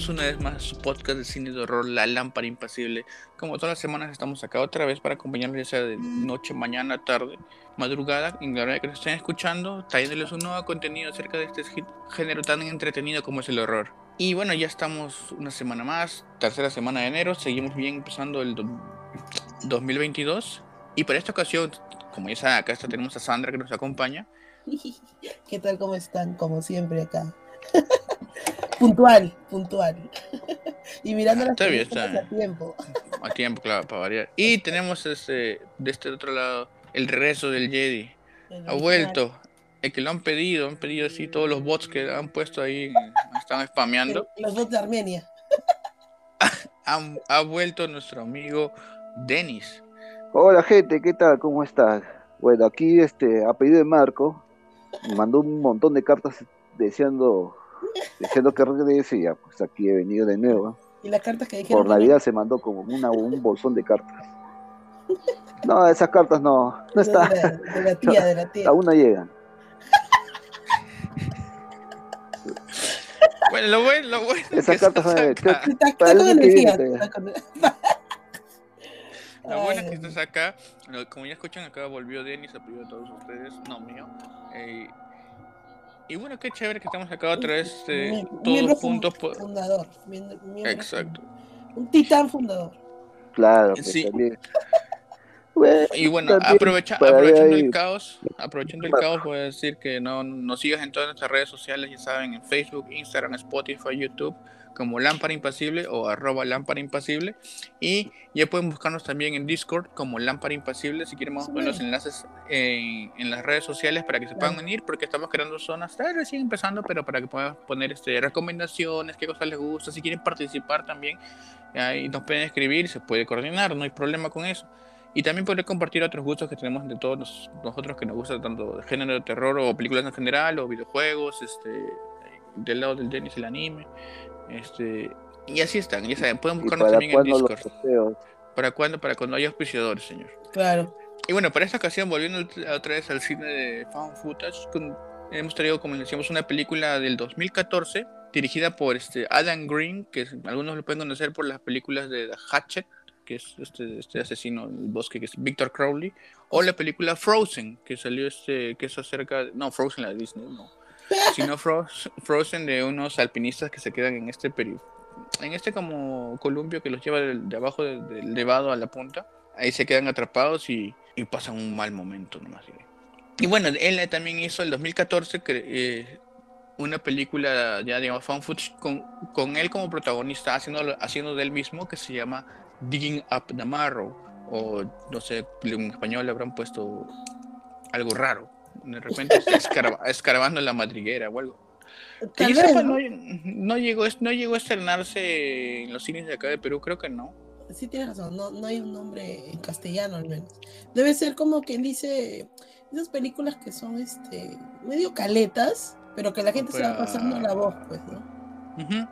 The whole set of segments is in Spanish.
Bienvenidos una vez más a su podcast de cine de horror, La Lámpara Impasible. Como todas las semanas estamos acá otra vez para acompañarles ya sea de noche, mañana, tarde, madrugada, en la hora que nos estén escuchando, trayéndoles un nuevo contenido acerca de este género tan entretenido como es el horror. Y bueno, ya estamos una semana más, tercera semana de enero, seguimos bien empezando el 2022. Y para esta ocasión, como ya saben, acá tenemos a Sandra que nos acompaña. ¿Qué tal? ¿Cómo están? Como siempre acá. Puntual, puntual. y mirando las está a tiempo. A tiempo, claro, para variar. Y tenemos este, de este otro lado el regreso del Jedi. ha vuelto. El que lo han pedido, han pedido así todos los bots que han puesto ahí, están spameando. Los bots de Armenia. ha, vuelto nuestro amigo Denis. Hola gente, ¿qué tal? ¿Cómo estás? Bueno, aquí este, a pedido de Marco, me mandó un montón de cartas deseando, deseando que regrese y ya, pues aquí he venido de nuevo. ¿Y las cartas que dijeron? Por Navidad se mandó como una, un bolsón de cartas. No, esas cartas no, no están. De, la tía, de la tía. Aún no llegan. Bueno, lo bueno, lo bueno. Esas cartas son de. Está, con energía. Lo bueno es que estás acá. Como ya escuchan, acá volvió Denis, a pedir a todos ustedes, no mío. Eh, y bueno, qué chévere que estamos acá otra vez, eh, todos juntos. Fundador. Exacto. Un titán fundador. Claro, pues sí. y bueno, aprovecha, aprovechando el caos, aprovechando el caos, voy a decir que no nos sigas en todas nuestras redes sociales, ya saben, en Facebook, Instagram, Spotify, YouTube como Lámpara Impasible o arroba Lámpara Impasible. Y ya pueden buscarnos también en Discord como Lámpara Impasible si quieren poner los enlaces en, en, las redes sociales para que se puedan unir porque estamos creando zonas, está recién empezando, pero para que puedan poner este, recomendaciones, qué cosas les gusta, si quieren participar también, ahí nos pueden escribir, se puede coordinar, no hay problema con eso. Y también poder compartir otros gustos que tenemos de todos nosotros que nos gusta tanto el género de terror o películas en general o videojuegos, este, del lado del tenis el anime. Este, y así están, ya saben, pueden buscarnos también en Discord. ¿Para cuándo? Para cuando haya auspiciadores, señor. Claro. Y bueno, para esta ocasión, volviendo otra vez al cine de Found Footage, hemos traído, como decíamos, una película del 2014 dirigida por este Adam Green, que algunos lo pueden conocer por las películas de The Hatchet, que es este, este asesino del bosque, que es Victor Crowley, o la película Frozen, que salió este, que es acerca, no, Frozen la de Disney, no, sino Frozen de unos alpinistas que se quedan en este periodo, en este como columpio que los lleva de, abajo del nevado a la punta. Ahí se quedan atrapados y, pasan un mal momento nomás. Y bueno, él también hizo el 2014 eh, una película ya digamos found footage con, con él como protagonista haciendo, haciendo de él mismo que se llama Digging Up the Marrow o no sé, en español le habrán puesto algo raro de repente escarbando en la madriguera o algo. ¿no? llegó, no llegó a estrenarse en los cines de acá de Perú, creo que no. Sí, tienes razón, no, no hay un nombre en castellano al menos. Debe ser como quien dice esas películas que son este medio caletas, pero que la gente se va pasando la voz, pues, ¿no?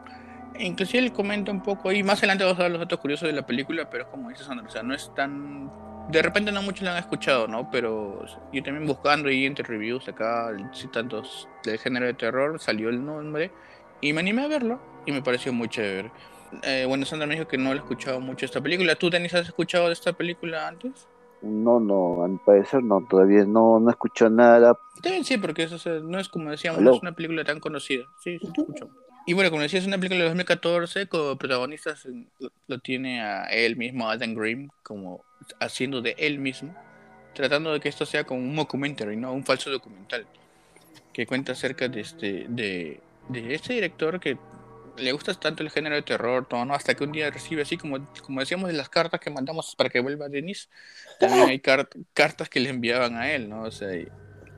Inclusive él comenta un poco, y más adelante vamos a ver los datos curiosos de la película, pero como dices, Sandra, o sea, no es tan de repente no muchos la han escuchado, ¿no? Pero yo también buscando y entre reviews acá, si tantos del género de terror, salió el nombre y me animé a verlo y me pareció muy chévere. Eh, bueno, Sandra me dijo que no le he escuchado mucho esta película. ¿Tú, Denis, has escuchado de esta película antes? No, no, a mi parecer no, todavía no, no escucho nada. También sí, porque eso no es como decíamos, no es una película tan conocida. Sí, sí, te escucho. Y bueno, como decía, es una película de 2014, como protagonistas lo tiene a él mismo, Adam Green, como haciendo de él mismo, tratando de que esto sea como un documentary, ¿no? Un falso documental, que cuenta acerca de este, de, de este director que le gusta tanto el género de terror, todo, ¿no? Hasta que un día recibe, así como, como decíamos de las cartas que mandamos para que vuelva Denis, también hay cartas que le enviaban a él, ¿no? O sea, y,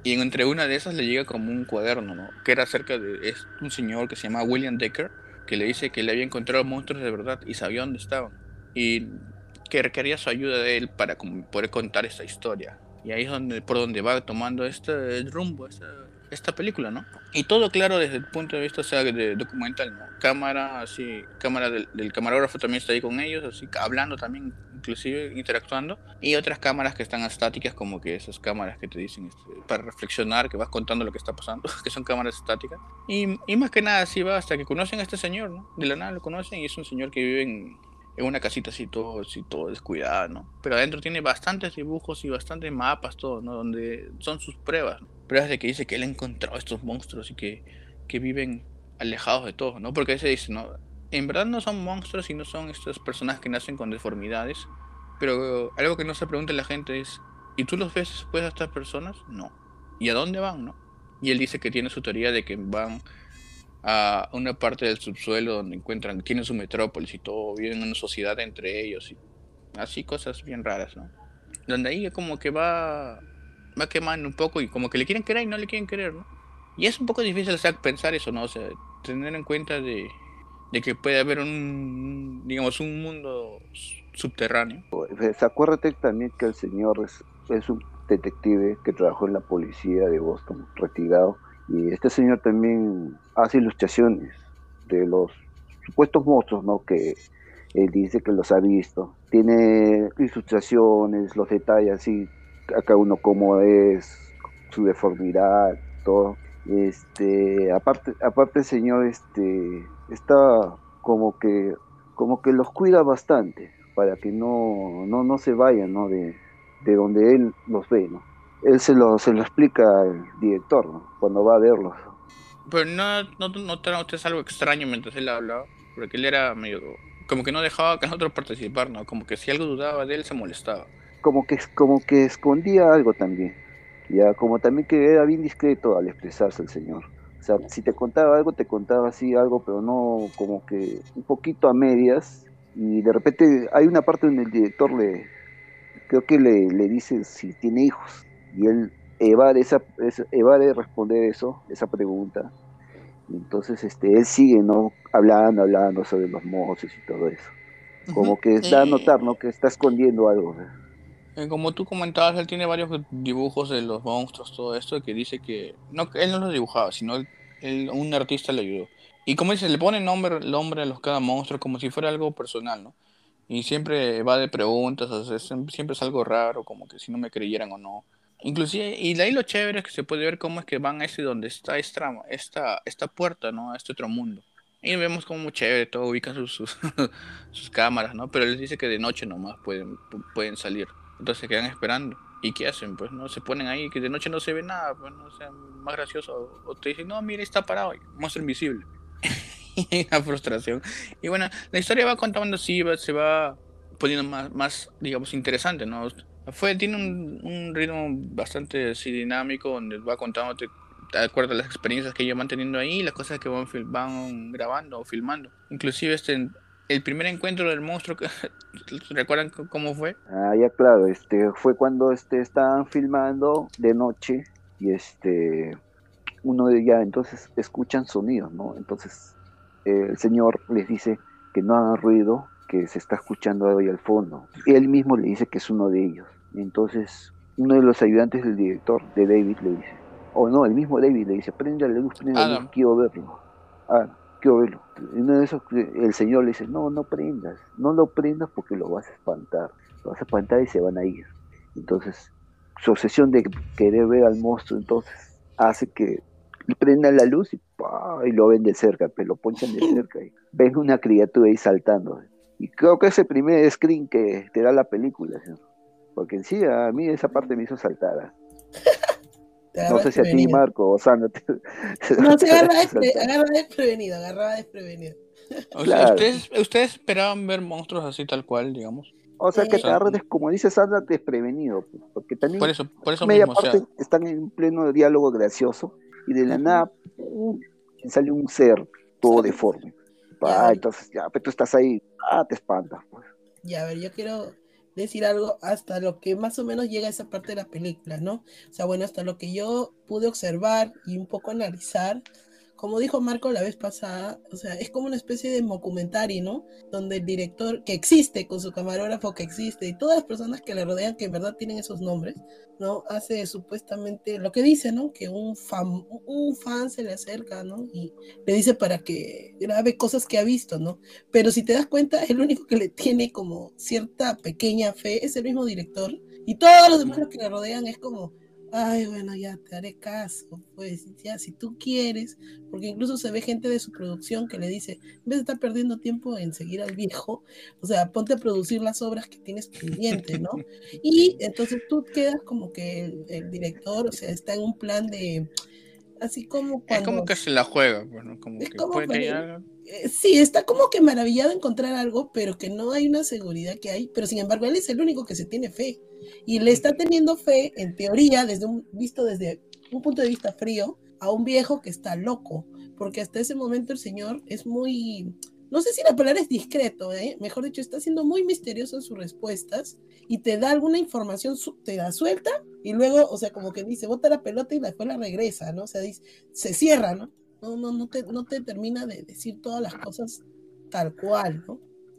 entre una de esas le llega como un cuaderno, ¿no? Que era acerca de es un señor que se llama William Decker, que le dice que le había encontrado monstruos de verdad y sabía dónde estaban. Y que requería su ayuda de él para poder contar esta historia. Y ahí es donde, por donde va tomando este rumbo, esta, esta película, ¿no? Y todo claro desde el punto de vista, o sea, de documental, ¿no? Cámara, así, cámara del, camarógrafo también está ahí con ellos, así, hablando también, inclusive interactuando. Y otras cámaras que están estáticas, como que esas cámaras que te dicen este, para reflexionar, que vas contando lo que está pasando, que son cámaras estáticas. Y, y más que nada, así va hasta que conocen a este señor, ¿no? De la nada lo conocen y es un señor que vive en, en una casita así todo, así todo descuidada, ¿no? Pero adentro tiene bastantes dibujos y bastantes mapas, todo, ¿no? Donde son sus pruebas, pruebas de que dice que él ha encontrado estos monstruos y que, que viven alejados de todo, ¿no? Porque se dice, ¿no? En verdad no son monstruos y no son estas personas que nacen con deformidades, pero algo que no se pregunta la gente es, ¿y tú los ves después a estas personas? No. ¿Y a dónde van, no? Y él dice que tiene su teoría de que van a una parte del subsuelo donde encuentran, tienen su metrópolis y todo, viven en una sociedad entre ellos y así cosas bien raras, ¿no? Donde ahí como que va, va quemando un poco y como que le quieren querer y no le quieren querer, ¿no? Y es un poco difícil pensar eso, ¿no? O sea, tener en cuenta de, de que puede haber un, digamos, un mundo subterráneo. Pues, acuérdate también que el señor es, es un detective que trabajó en la policía de Boston, retirado y este señor también hace ilustraciones de los supuestos monstruos, ¿no? Que él dice que los ha visto. Tiene ilustraciones, los detalles así, a cada uno cómo es, su deformidad, todo. Este, aparte, aparte el señor este, está como que, como que los cuida bastante para que no, no, no se vayan, ¿no? De, de donde él los ve, ¿no? él se lo, se lo explica al director cuando va a verlo. Pero no, no, no usted algo extraño mientras él hablaba, porque él era medio... Como que no dejaba que nosotros participar, ¿no? Como que si algo dudaba de él se molestaba. Como que, como que escondía algo también. Ya, como también que era bien discreto al expresarse el señor. O sea, si te contaba algo, te contaba así algo, pero no como que un poquito a medias. Y de repente hay una parte donde el director le, creo que le, le dice si tiene hijos y él evade, esa, evade responder eso, esa pregunta. entonces este, él sigue ¿no? hablando, hablando sobre los monstruos y todo eso. Como que da a notar ¿no? que está escondiendo algo. Como tú comentabas, él tiene varios dibujos de los monstruos, todo esto, que dice que no, él no los dibujaba, sino él, un artista le ayudó. Y como dice, le pone nombre, nombre a los cada monstruo como si fuera algo personal, ¿no? Y siempre va de preguntas, siempre es algo raro, como que si no me creyeran o no. Inclusive, y de ahí lo chévere es que se puede ver cómo es que van a ese donde está esta, esta, esta puerta, ¿no? A este otro mundo. Y vemos como muy chévere, todo ubican sus, sus, cámaras, ¿no? Pero les dice que de noche nomás pueden, pueden salir. Entonces se quedan esperando. ¿Y qué hacen? Pues no se ponen ahí, que de noche no se ve nada, pues no sea más gracioso. O te dicen, no, mire, está parado, monstruo invisible. la frustración. Y bueno, la historia va contando así, se va poniendo más, más, digamos, interesante, ¿no? Fue, tiene un, ritmo bastante así dinámico, donde va contando de acuerdo a las experiencias que ellos van teniendo ahí, las cosas que van, van grabando o filmando. Inclusive este, el primer encuentro del monstruo, ¿recuerdan cómo fue? Ah, ya claro, este, fue cuando este, estaban filmando de noche y este, uno de ya entonces escuchan sonidos, ¿no? Entonces el señor les dice que no hagan ruido, que se está escuchando ahí al fondo. Y él mismo le dice que es uno de ellos. Entonces, uno de los ayudantes del director, de David, le dice, o no, el mismo David le dice, prende la luz, prende la luz, quiero verlo. Ah, Y uno de esos, el señor le dice, no, no prendas, no lo prendas porque lo vas a espantar. Lo vas a espantar y se van a ir. Entonces, su obsesión de querer ver al monstruo, entonces, hace que prendan la luz y, y lo ven de cerca, pero lo ponchan de cerca y ven una criatura ahí saltando. Y creo que es el primer screen que te da la película, porque en sí a mí esa parte me hizo saltar. ¿ah? no sé si a ti, Marco o Sandra. no, se agarra, desprevenido, agarraba desprevenido. ¿ustedes, ¿Ustedes esperaban ver monstruos así tal cual, digamos? O sea, que te agarres, como dice Sandra, desprevenido. Pues, porque también por eso, por eso media parte están en pleno diálogo gracioso y de la nada sale un ser todo deforme. Ah, entonces ya, pero pues, tú estás ahí, ah, te espanta. Pues. Ya, a ver, yo quiero decir algo hasta lo que más o menos llega a esa parte de la película, ¿no? O sea, bueno, hasta lo que yo pude observar y un poco analizar, como dijo Marco la vez pasada, o sea, es como una especie de documentary, ¿no? Donde el director que existe con su camarógrafo que existe y todas las personas que le rodean que en verdad tienen esos nombres, ¿no? Hace supuestamente lo que dice, ¿no? Que un fan, un fan se le acerca, ¿no? Y le dice para que grabe cosas que ha visto, ¿no? Pero si te das cuenta, el único que le tiene como cierta pequeña fe es el mismo director y todos los demás que le rodean es como, ay, bueno, ya te haré caso, pues ya si tú quieres, porque incluso se ve gente de su producción que le dice, en vez de estar perdiendo tiempo en seguir al viejo, o sea, ponte a producir las obras que tienes pendientes, ¿no? Y entonces tú quedas como que el, director, o sea, está en un plan de, así como cuando... Es como que se la juega, bueno, pues, como que puede eh, Sí, está como que maravillado encontrar algo, pero que no hay una seguridad que hay, pero sin embargo él es el único que se tiene fe y le está teniendo fe, en teoría, desde un, visto desde un punto de vista frío, a un viejo que está loco, porque hasta ese momento el señor es muy, no sé si la palabra es discreto, ¿eh? mejor dicho, está siendo muy misterioso en sus respuestas y te da alguna información, te da suelta y luego, o sea, como que dice, bota la pelota y después la regresa, ¿no? O sea, dice, se cierra, ¿no? No, no, no te, no te termina de decir todas las cosas tal cual, ¿no?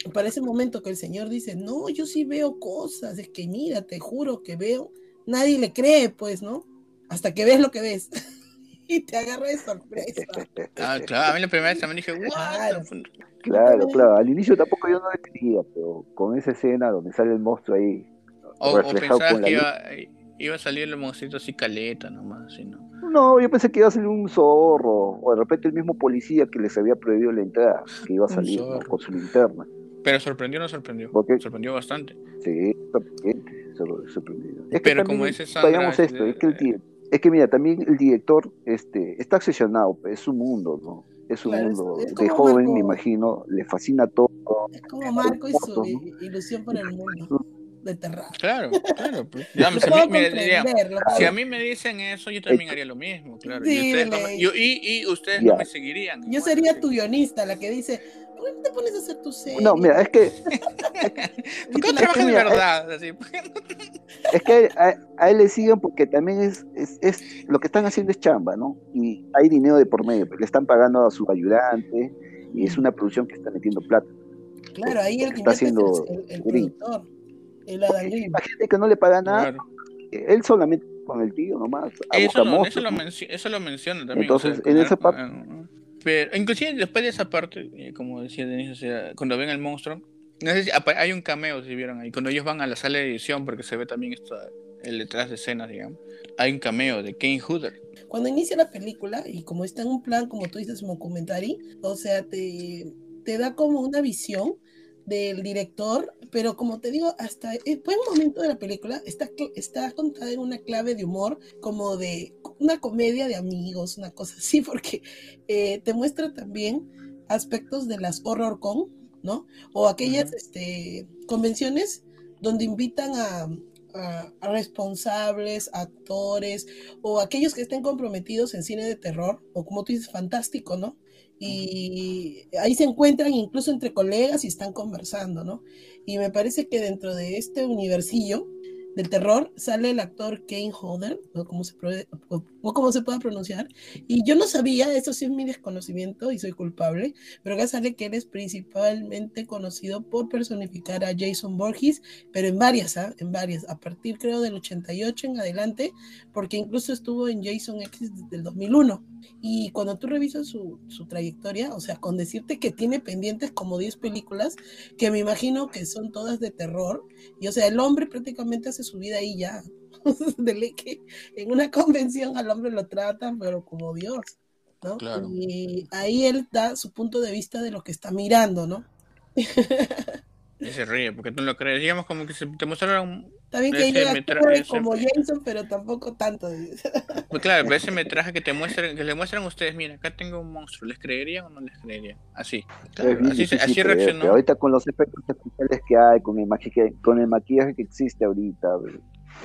para ese momento que el Señor dice, no, yo sí veo cosas, es que mira, te juro que veo, nadie le cree, pues, ¿no? Hasta que ves lo que ves. y te agarra de sorpresa. Ah, claro, a mí la primera vez también dije, claro. claro, claro, al inicio tampoco yo no le creía, pero con esa escena donde sale el monstruo ahí, o, reflejado o que iba, iba, a salir el monstruito así caleta nomás, así, ¿no? No, yo pensé que iba a salir un zorro, o de repente el mismo policía que les había prohibido la entrada, que iba a salir con su linterna. Pero sorprendió o no sorprendió. Sorprendió bastante. Sí, sorprendió. Es Pero como dice Sandra, esto, es, que el, es que mira, también el director este, está obsesionado, es su mundo, ¿no? Es su mundo. de joven, me imagino, le fascina todo. Es como Marco y su ilusión por el mundo de terror. Claro, claro. Pues, si, a mí, me dicen eso, yo también haría lo mismo, claro. y ustedes, no me, y, ustedes no me seguirían. Yo sería tu guionista, la que dice, ¿por qué no te pones a hacer tu serie? No, mira, es que... ¿Por qué no trabajas de verdad? Es que a, él le siguen porque también es, es, es, lo que están haciendo es chamba, ¿no? Y hay dinero de por medio, le están pagando a su ayudante y es una producción que está metiendo plata. Claro, ahí el está haciendo el, el, productor. El Adam Green. gente que no le paga nada, él solamente con el tío nomás. Eso, lo, eso, lo eso, lo menciona también. Entonces, en esa parte. Pero inclusive después de esa parte, eh, como decía Denise, o sea, cuando ven el monstruo, no sé si hay un cameo si vieron ahí, cuando ellos van a la sala de edición, porque se ve también esto, el detrás de escenas, digamos, hay un cameo de Kane Hooder. Cuando inicia la película, y como está en un plan, como tú dices, como comentario, o sea, te, te da como una visión del director, pero como te digo, hasta el buen momento de la película está, está contada en una clave de humor, como de una comedia de amigos, una cosa así, porque eh, te muestra también aspectos de las horror con, ¿no? O aquellas este, convenciones donde invitan a, a, responsables, actores o aquellos que estén comprometidos en cine de terror, o como tú dices, fantástico, ¿no? Y ahí se encuentran incluso entre colegas y están conversando, ¿no? Y me parece que dentro de este universillo del terror sale el actor Kane Holder, o como se, o, como se pueda pronunciar, y yo no sabía, eso sí es mi desconocimiento y soy culpable, pero acá sale que él es principalmente conocido por personificar a Jason Borges, pero en varias, ¿ah? en varias, a partir creo del 88 en adelante, porque incluso estuvo en Jason X desde el 2001. Y cuando tú revisas su, su trayectoria, o sea, con decirte que tiene pendientes como 10 películas, que me imagino que son todas de terror, y o sea, el hombre prácticamente hace su vida ahí ya. de que en una convención al hombre lo tratan, pero como Dios, ¿no? Y ahí él da su punto de vista de lo que está mirando, ¿no? Y se ríe, porque tú no lo crees. Digamos como que se te mostraron. También que ella ese... como Jason, pero tampoco tanto. Pues claro, pero ese metraje que te muestran, que le muestran a ustedes, mira, acá tengo un monstruo, ¿les creerían o no les creerían? Así. así, así reaccionó. Ahorita con los efectos especiales que hay, con el, maquillaje, con el maquillaje que existe ahorita,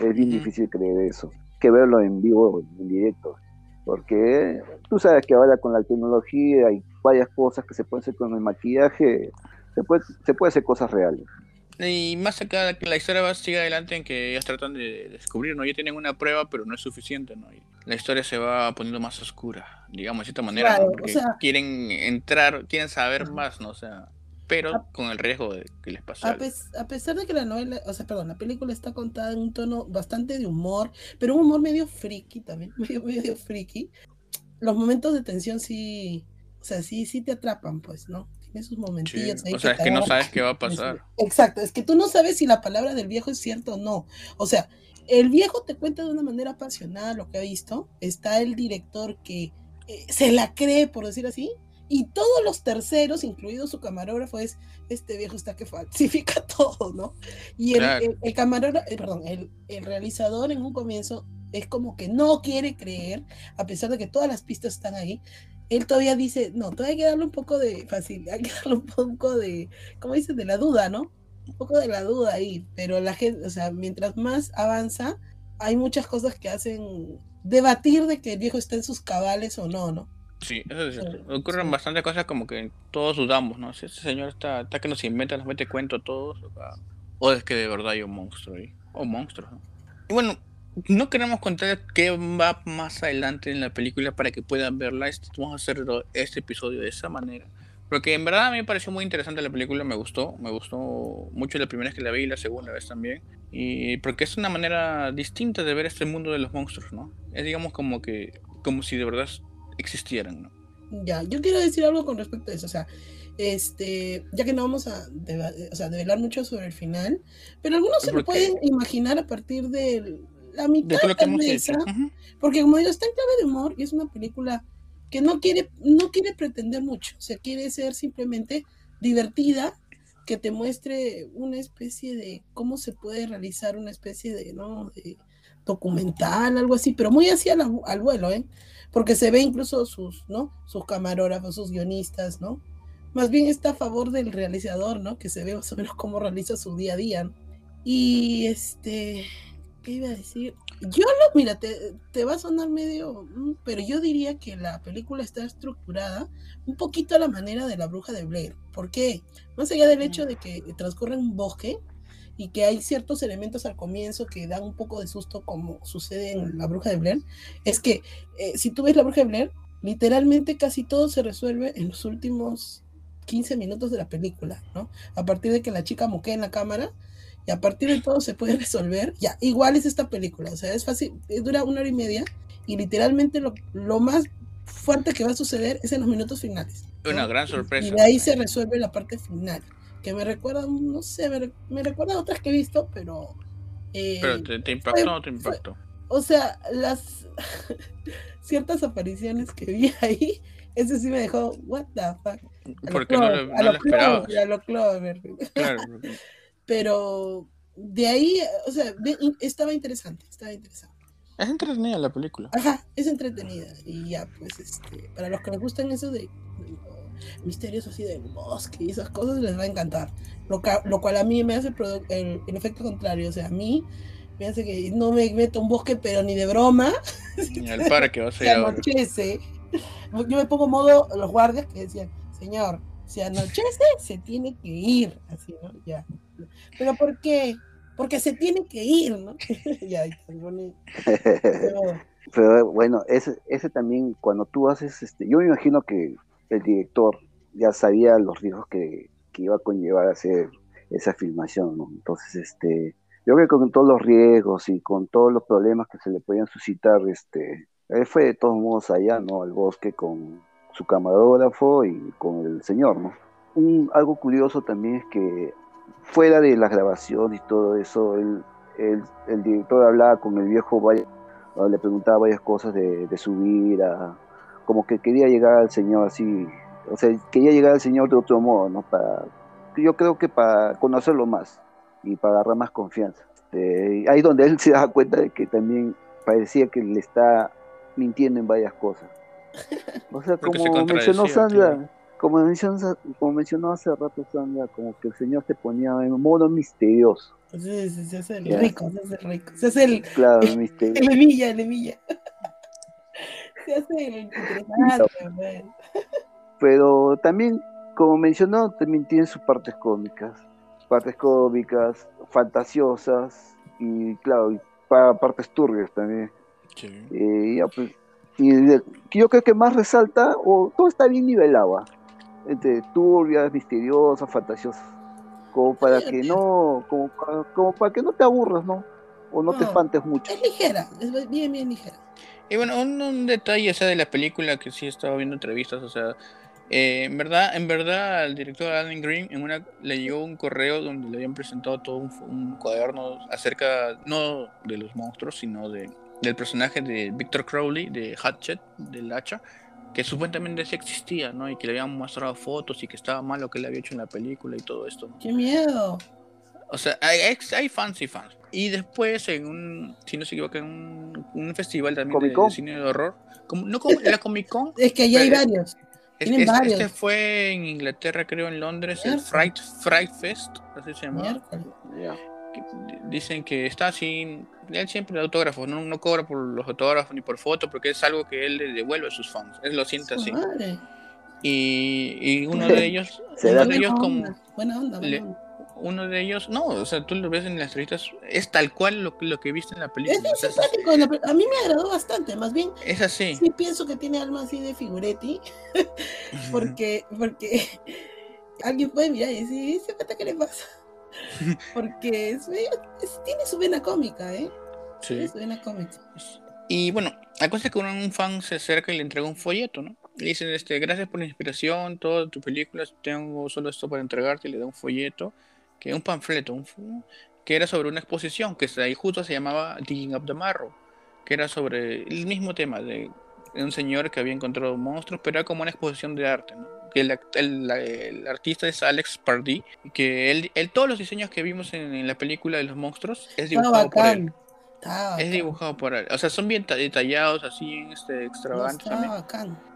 es bien difícil creer eso. Que verlo en vivo, en directo. Porque tú sabes que ahora con la tecnología hay varias cosas que se pueden hacer con el maquillaje se puede, se puede hacer cosas reales. Y más acá, la historia va a seguir adelante en que ellos tratan de descubrir, ¿no? Ya tienen una prueba, pero no es suficiente, ¿no? la historia se va poniendo más oscura. digamos, de cierta manera, porque quieren entrar, quieren saber más, ¿no? O sea, pero con el riesgo de que les pase. A, pesar de que la novela, o sea, perdón, la película está contada en un tono bastante de humor, pero un humor medio friki también, medio, medio friki, los momentos de tensión sí, o sea, sí, sí te atrapan, pues, ¿no? Tiene sus momentillos O sea, es que no sabes qué va a pasar. Exacto, es que tú no sabes si la palabra del viejo es cierta o no. O sea, el viejo te cuenta de una manera apasionada lo que ha visto. Está el director que eh, se la cree, por decir así, y todos los terceros, incluido su camarógrafo, es este viejo está que falsifica todo, ¿no? Y el, el, camarógrafo, eh, perdón, el, el, realizador en un comienzo es como que no quiere creer, a pesar de que todas las pistas están ahí. Él todavía dice, no, todavía hay que darle un poco de fácil, hay que darle un poco de, ¿cómo dices? De la duda, ¿no? Un poco de la duda ahí, pero la gente, o sea, mientras más avanza, hay muchas cosas que hacen debatir de que el viejo está en sus cabales o no, ¿no? Sí, eso es cierto. Ocurren bastantes cosas como que todos dudamos, ¿no? Si ese señor está, está que nos inventa, nos mete cuento a todos, o, es que de verdad hay un monstruo ahí, o monstruos, ¿no? Y bueno, no queremos contar qué va más adelante en la película para que puedan verla. Este, vamos a hacer este episodio de esa manera. Porque en verdad a mí me pareció muy interesante la película, me gustó, me gustó mucho la primera vez que la vi y la segunda vez también. Y porque es una manera distinta de ver este mundo de los monstruos, ¿no? Es digamos como que, como si de verdad existieran, ¿no? Ya, yo quiero decir algo con respecto a eso, o sea, este, ya que no vamos a o sea, develar mucho sobre el final, pero algunos se lo pueden imaginar a partir de la mitad de, lo que porque como digo, está en clave de humor y es una película que no quiere, no quiere pretender mucho, o sea, quiere ser simplemente divertida, que te muestre una especie de cómo se puede realizar una especie de, ¿no? de documental, algo así, pero muy hacia al vuelo, ¿eh? porque se ve incluso sus, ¿no? Sus camarógrafos, sus guionistas, ¿no? Más bien está a favor del realizador, ¿no? Que se ve más o menos cómo realiza su día a día. Y este, ¿qué iba a decir? Yo lo, mira, te, te, va a sonar medio, mm, pero yo diría que la película está estructurada un poquito a la manera de la bruja de Blair. ¿Por qué? Más allá del hecho de que transcurre en un bosque, y que hay ciertos elementos al comienzo que dan un poco de susto como sucede en La Bruja de Blair, es que eh, si tú ves La Bruja de Blair, literalmente casi todo se resuelve en los últimos 15 minutos de la película, ¿no? A partir de que la chica moquea en la cámara y a partir de todo se puede resolver, ya, igual es esta película, o sea, es fácil, eh, dura una hora y media y literalmente lo, lo más fuerte que va a suceder es en los minutos finales. Una gran sorpresa. Y de ahí se resuelve la parte final que me recuerdan, no sé, me, recuerda a otras que he visto, pero... Eh, ¿Pero te, impactó o no te impactó? o sea, las ciertas apariciones que vi ahí, eso sí me dejó, what the fuck. Porque no, lo, no esperaba. A lo Clover. Claro. pero de ahí, o sea, estaba interesante, estaba interesante. Es entretenida la película. Ajá, es entretenida. Y ya, pues, este, para los que les gustan eso de misterios así del bosque y esas cosas les va a encantar. Lo, lo cual a mí me hace el, efecto contrario. O sea, a mí me hace que no me meto un bosque, pero ni de broma. Ni al parque va a ser. anochece. Yo me pongo modo los guardias que decían, señor, si anochece, se tiene que ir. Así, ¿no? Ya. Pero ¿por qué? Porque se tiene que ir, ¿no? ya, pero, pero, bueno, ese, ese también, cuando tú haces, este, yo me imagino que el director ya sabía los riesgos que, iba a conllevar hacer esa filmación, ¿no? Entonces, este, yo creo que con todos los riesgos y con todos los problemas que se le podían suscitar, este, él fue de todos modos allá, ¿no? Al bosque con su camarógrafo y con el señor, ¿no? Algo curioso también es que fuera de la grabación y todo eso, el, el, director hablaba con el viejo, le preguntaba varias cosas de, de su vida, como que quería llegar al Señor así, o sea, quería llegar al Señor de otro modo, ¿no? Para, yo creo que para conocerlo más y para agarrar más confianza. Este, ahí es donde él se da cuenta de que también parecía que le está mintiendo en varias cosas. O sea, como mencionó Sandra, como mencionó, como mencionó hace rato Sandra, como que el Señor se ponía en modo misterioso. Sí, sí, se hace el rico, se hace el rico, se hace el, claro, el, misterio. el Emilla, el Pero también, como mencionó, también tiene sus partes cómicas. Partes cómicas, fantasiosas y, claro, para partes turbias también. Sí. Eh, ya, pues, Y yo creo que más resalta, o todo está bien nivelado, ¿ah? entre turbias, misteriosas, fantasiosas, como para que no, como, como para que no te aburras, ¿no? O no, te espantes mucho. Es ligera, es bien, bien ligera. Y bueno, un, detalle ese de la película que sí estaba viendo entrevistas, o sea, eh, en verdad, en verdad, al director Alan Green en una le llegó un correo donde le habían presentado todo un, cuaderno acerca no de los monstruos, sino de del personaje de Victor Crowley de Hatchet del hacha, que supuestamente sí existía, ¿no? Y que le habían mostrado fotos y que estaba mal lo que le había hecho en la película y todo esto. ¡Qué miedo! O sea, hay, hay fans y fans. Y después, en un, si no se equivoca, en un, festival también de, cine de horror. Como, no como la Comic Con. es que allá hay varios. Este fue en Inglaterra, creo, en Londres, el Fright, Fright Fest, así se llama. Dicen que está así, él siempre de autógrafos, no, no cobra por los autógrafos ni por fotos, porque es algo que él le devuelve a sus fans, él lo siente así. Y, y, uno de ellos, uno de ellos como... Buena onda, buena onda uno de ellos, no, o sea, tú lo ves en las entrevistas, es tal cual lo, lo que viste en la película. Es simpático, a mí me agradó bastante, más bien. Es así. Sí pienso que tiene alma así de figuretti, porque, porque alguien puede mirar y decir, ¿ese pata qué le pasa? porque es, tiene su vena cómica, ¿eh? Sí. Tiene su vena cómica. Y bueno, la cosa es que un fan se acerca y le entrega un folleto, ¿no? Le dicen, este, gracias por la inspiración, todas tus películas, tengo solo esto para entregarte, y le da un folleto que un panfleto, un, que era sobre una exposición que ahí justo se llamaba Digging Up the Marrow, que era sobre el mismo tema de, un señor que había encontrado monstruos, pero era como una exposición de arte, que el, el, artista es Alex Pardee, que él, él, todos los diseños que vimos en, la película de los monstruos es dibujado por él. Es dibujado por él. O sea, son bien detallados, así, este, extravagantes.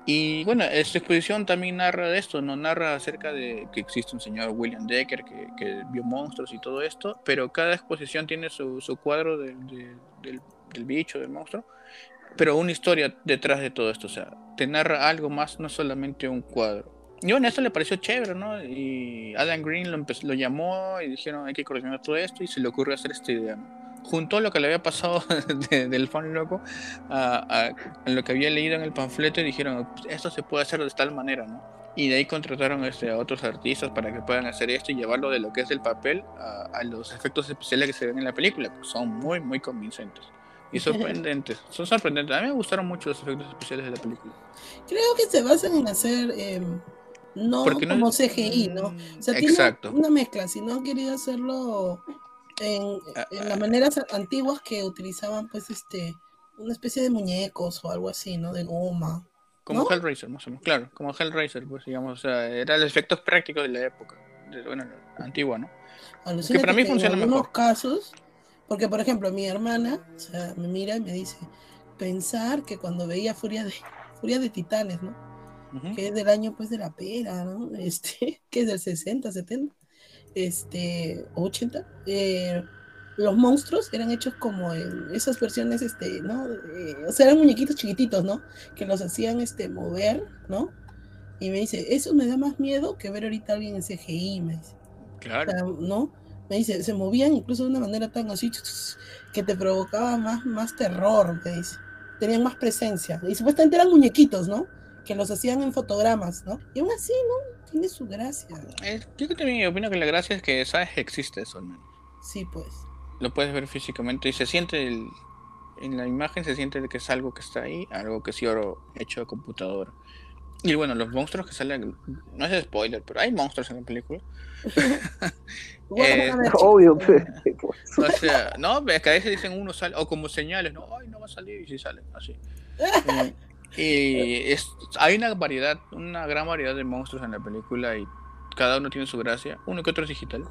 Y bueno, esta exposición también narra de esto, no narra acerca de que existe un señor William Decker que, vio monstruos y todo esto, pero cada exposición tiene su, cuadro del, del, bicho, del monstruo, pero una historia detrás de todo esto, o sea, te narra algo más, no solamente un cuadro. Y bueno, eso le pareció chévere, ¿no? Y Adam Green lo, lo llamó y dijeron hay que coordinar todo esto y se le ocurrió hacer esta idea, ¿no? Juntó lo que le había pasado del fan loco a, lo que había leído en el panfleto y dijeron, esto se puede hacer de tal manera, ¿no? Y de ahí contrataron este, a otros artistas para que puedan hacer esto y llevarlo de lo que es el papel a, los efectos especiales que se ven en la película, que son muy, muy convincentes. Y sorprendentes, son sorprendentes. A mí me gustaron mucho los efectos especiales de la película. Creo que se basan en hacer, em, no como CGI, ¿no? O sea, Exacto. tiene una mezcla. Si no han querido hacerlo en, ah, las ah. maneras antiguas que utilizaban pues este una especie de muñecos o algo así, ¿no? De goma. Como Hellraiser, más o menos, claro, como Hellraiser, pues digamos, o sea, eran los efectos prácticos de la época, bueno, antigua, ¿no? que para mí funciona en algunos casos, porque por ejemplo, mi hermana, o sea, me mira y me dice, pensar que cuando veía Furia de Furia de Titanes, ¿no? Que es del año pues de la pera, ¿no? Este, que es del 60, 70 este, 80, eh, los monstruos eran hechos como en esas versiones, este, ¿no? Eh, o sea, eran muñequitos chiquititos, ¿no? Que los hacían, este, mover, ¿no? Y me dice, eso me da más miedo que ver ahorita a alguien en CGI, me dice. Claro. ¿no? Me dice, se movían incluso de una manera tan así, que te provocaba más, más terror, me dice. Tenían más presencia. Y supuestamente eran muñequitos, ¿no? Que los hacían en fotogramas, ¿no? Y aún así, ¿no? Tiene su gracia. Eh, yo también opino que la gracia es que sabes que existe eso al menos. Sí, pues. Lo puedes ver físicamente y se siente el, en la imagen se siente que es algo que está ahí, algo que sí oro hecho de computadora. Y bueno, los monstruos que salen, no es spoiler, pero hay monstruos en la película. eh, Obvio, pues. o sea, no, es que a veces dicen uno sale, o como señales, no, ay, no va a salir y si sale, así. Eh, y es, hay una variedad, una gran variedad de monstruos en la película y cada uno tiene su gracia. Uno que otro es digital,